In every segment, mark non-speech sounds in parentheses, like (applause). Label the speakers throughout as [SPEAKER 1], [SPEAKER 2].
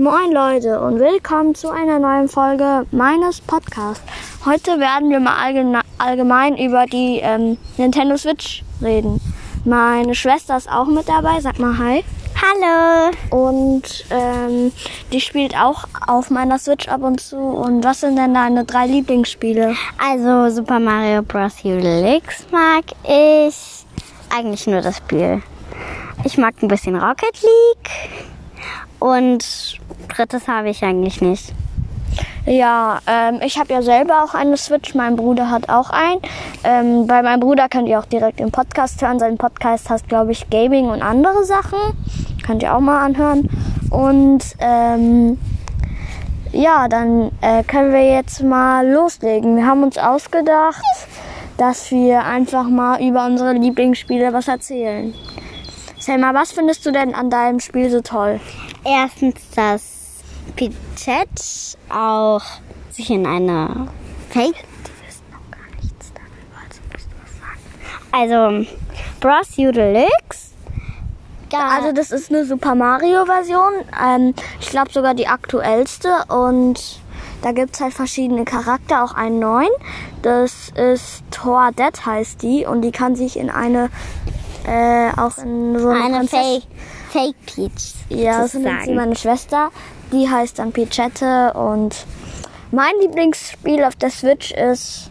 [SPEAKER 1] Moin Leute und willkommen zu einer neuen Folge meines Podcasts. Heute werden wir mal allgemein über die ähm, Nintendo Switch reden. Meine Schwester ist auch mit dabei. Sag mal Hi.
[SPEAKER 2] Hallo.
[SPEAKER 1] Und ähm, die spielt auch auf meiner Switch ab und zu. Und was sind denn deine drei Lieblingsspiele?
[SPEAKER 2] Also Super Mario Bros. Helix mag ich eigentlich nur das Spiel. Ich mag ein bisschen Rocket League und drittes habe ich eigentlich nicht.
[SPEAKER 1] Ja, ähm, ich habe ja selber auch eine Switch. Mein Bruder hat auch einen. Ähm, bei meinem Bruder könnt ihr auch direkt den Podcast hören. Sein Podcast heißt, glaube ich, Gaming und andere Sachen. Könnt ihr auch mal anhören. Und ähm, ja, dann äh, können wir jetzt mal loslegen. Wir haben uns ausgedacht, dass wir einfach mal über unsere Lieblingsspiele was erzählen. Selma, was findest du denn an deinem Spiel so toll?
[SPEAKER 2] Erstens, dass Pichette auch sich in eine Fake. Die wissen noch gar nichts darüber, also musst du was sagen. Also, Bros. U Deluxe.
[SPEAKER 1] Ja. Also das ist eine Super Mario Version. Ähm, ich glaube sogar die aktuellste. Und da gibt es halt verschiedene Charakter, auch einen neuen. Das ist Thor Dead heißt die. Und die kann sich in eine, äh, auch in so
[SPEAKER 2] eine, eine Fake, Fake Peach.
[SPEAKER 1] Ja, das ist meine Schwester. Die heißt dann Pichette und mein Lieblingsspiel auf der Switch ist,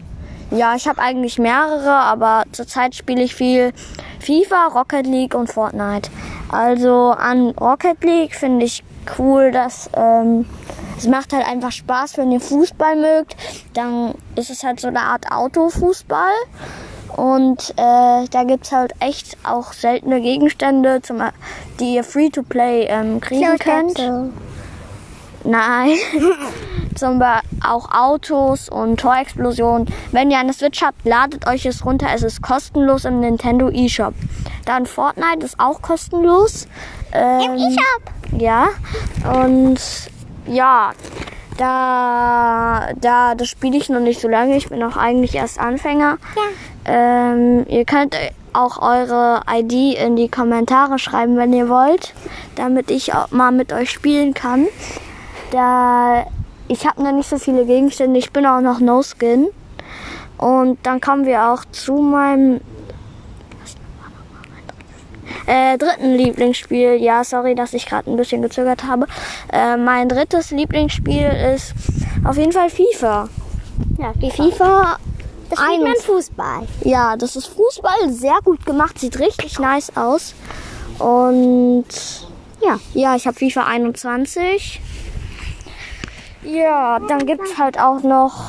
[SPEAKER 1] ja, ich habe eigentlich mehrere, aber zurzeit spiele ich viel FIFA, Rocket League und Fortnite. Also an Rocket League finde ich cool, dass ähm, es macht halt einfach Spaß, wenn ihr Fußball mögt. Dann ist es halt so eine Art Autofußball. Und äh, da es halt echt auch seltene Gegenstände, zum, die ihr Free-to-Play ähm, kriegen könnt. Nein. (laughs) Zum Beispiel auch Autos und Torexplosionen. Wenn ihr eine Switch habt, ladet euch es runter. Es ist kostenlos im Nintendo eShop. Dann Fortnite ist auch kostenlos.
[SPEAKER 2] Ähm, Im eShop?
[SPEAKER 1] Ja. Und ja, da, da, das spiele ich noch nicht so lange. Ich bin auch eigentlich erst Anfänger.
[SPEAKER 2] Ja.
[SPEAKER 1] Ähm, ihr könnt auch eure ID in die Kommentare schreiben, wenn ihr wollt, damit ich auch mal mit euch spielen kann. Da ich habe noch nicht so viele Gegenstände. Ich bin auch noch No Skin. Und dann kommen wir auch zu meinem äh, dritten Lieblingsspiel. Ja, sorry, dass ich gerade ein bisschen gezögert habe. Äh, mein drittes Lieblingsspiel ist auf jeden Fall FIFA.
[SPEAKER 2] Ja, FIFA. FIFA
[SPEAKER 1] das spielt
[SPEAKER 2] man Fußball.
[SPEAKER 1] Ja, das ist Fußball. Sehr gut gemacht. Sieht richtig nice aus. Und ja, ja, ich habe FIFA 21. Ja, dann gibt es halt auch noch.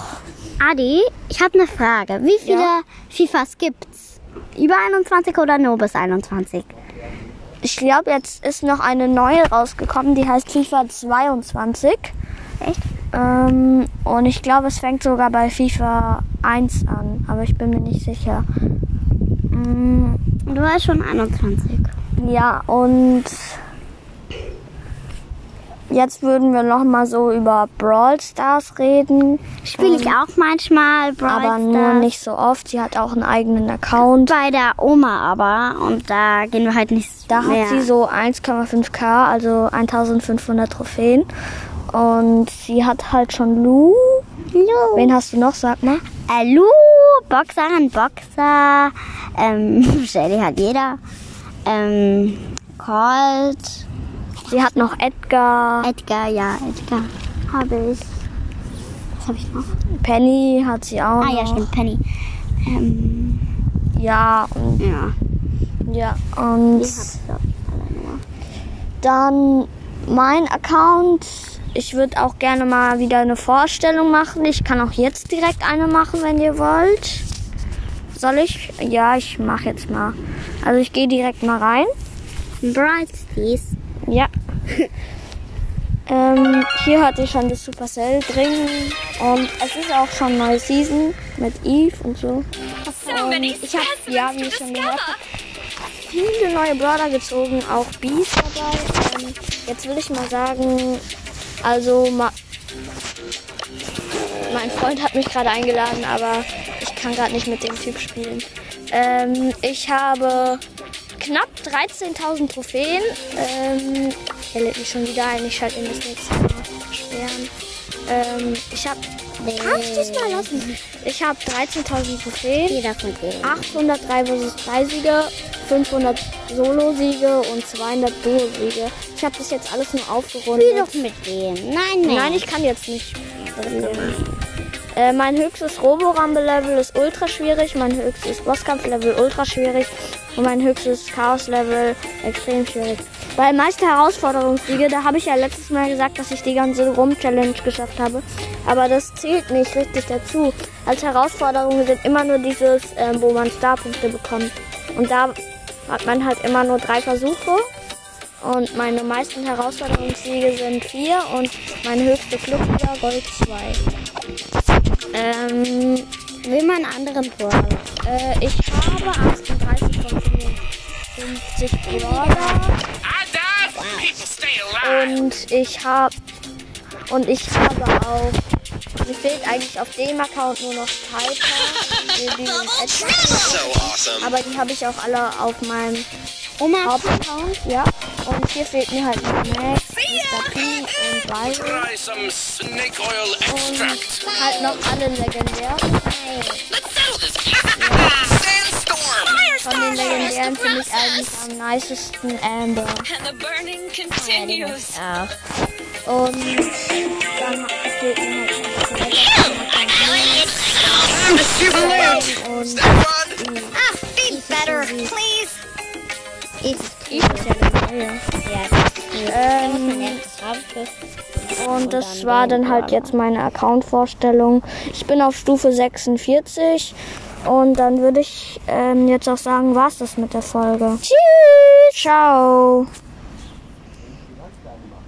[SPEAKER 2] Adi, ich habe eine Frage. Wie viele ja? FIFAs gibt's? Über 21 oder nur bis 21?
[SPEAKER 1] Ich glaube, jetzt ist noch eine neue rausgekommen, die heißt FIFA 22.
[SPEAKER 2] Echt?
[SPEAKER 1] Ähm, und ich glaube, es fängt sogar bei FIFA 1 an, aber ich bin mir nicht sicher.
[SPEAKER 2] Mm, du warst schon 21.
[SPEAKER 1] Ja, und Jetzt würden wir noch mal so über Brawl Stars reden.
[SPEAKER 2] Spiele ich auch manchmal
[SPEAKER 1] Brawl aber Stars. Aber nur nicht so oft. Sie hat auch einen eigenen Account.
[SPEAKER 2] Bei der Oma aber. Und da gehen wir halt nicht
[SPEAKER 1] Da mehr. hat sie so 1,5k, also 1500 Trophäen. Und sie hat halt schon Lu.
[SPEAKER 2] Lu.
[SPEAKER 1] Wen hast du noch, sag mal?
[SPEAKER 2] Äh, Lu, Boxerin, Boxer. Ähm, (laughs) Shelly hat jeder. Ähm, Colt.
[SPEAKER 1] Sie hat noch Edgar.
[SPEAKER 2] Edgar, ja, Edgar habe ich. Was habe ich noch?
[SPEAKER 1] Penny hat sie auch.
[SPEAKER 2] Ah, noch. ja, stimmt, Penny. Ähm,
[SPEAKER 1] ja, und.
[SPEAKER 2] Ja.
[SPEAKER 1] Ja, und. Dann mein Account. Ich würde auch gerne mal wieder eine Vorstellung machen. Ich kann auch jetzt direkt eine machen, wenn ihr wollt. Soll ich? Ja, ich mache jetzt mal. Also ich gehe direkt mal rein.
[SPEAKER 2] Bright Steez.
[SPEAKER 1] Ja. (laughs) ähm, hier hatte ich schon das Supercell drin und es ist auch schon neue Season mit Eve und so. Und ich habe, ja, wie ich schon gehört viele neue Brawler gezogen, auch Bees dabei. Ähm, jetzt will ich mal sagen, also ma mein Freund hat mich gerade eingeladen, aber ich kann gerade nicht mit dem Typ spielen. Ähm, ich habe knapp 13.000 Trophäen. Ähm, Der lädt mich schon wieder ein. Ich schalte ihn das nächste Mal sperren. Ähm, ich habe.
[SPEAKER 2] Kann ich das mal lassen?
[SPEAKER 1] Ich habe 13.000 Trophäen.
[SPEAKER 2] Jeder von denen.
[SPEAKER 1] 803 vs 3 Siege, 500 Solo-Siege und 200 Duo-Siege. Ich habe das jetzt alles nur aufgerundet.
[SPEAKER 2] Spiel doch mit denen. Nein, nein.
[SPEAKER 1] Nein, ich kann jetzt nicht. Äh, mein höchstes Roborambe-Level ist ultra schwierig, mein höchstes Bosskampf-Level ultra schwierig und mein höchstes Chaos-Level extrem schwierig. Bei meisten Herausforderungssiege, da habe ich ja letztes Mal gesagt, dass ich die ganze Rum-Challenge geschafft habe. Aber das zählt nicht richtig dazu. Als Herausforderung sind immer nur dieses, ähm, wo man Starpunkte bekommt. Und da hat man halt immer nur drei Versuche. Und meine meisten Herausforderungssiege sind vier und meine höchste Clubliga Gold 2. Ähm,
[SPEAKER 2] Will man einen anderen vor?
[SPEAKER 1] äh, ich habe 38 von 55 Brawler und ich habe und ich habe auch mir fehlt eigentlich auf dem Account nur noch Piper, Bibi und Edgar.
[SPEAKER 3] So awesome.
[SPEAKER 1] Aber die habe ich auch alle auf meinem
[SPEAKER 2] Oma,
[SPEAKER 1] Hauptaccount, ja. Und hier fehlt mir halt noch Max, Mr. P und Byron.
[SPEAKER 3] Try some snake oil extract.
[SPEAKER 1] Und halt noch alle legendär. Legendären finde ich eigentlich am nicesten Amber.
[SPEAKER 4] And the burning continues.
[SPEAKER 2] auch.
[SPEAKER 1] Und dann fehlt mir halt und.
[SPEAKER 4] Ah, be better, please.
[SPEAKER 2] Ich,
[SPEAKER 1] ich ja
[SPEAKER 2] ja,
[SPEAKER 1] Ähm, Und das war dann halt jetzt meine Account-Vorstellung. Ich bin auf Stufe 46 und dann würde ich ähm, jetzt auch sagen, war's das mit der Folge. Tschüss! Ciao!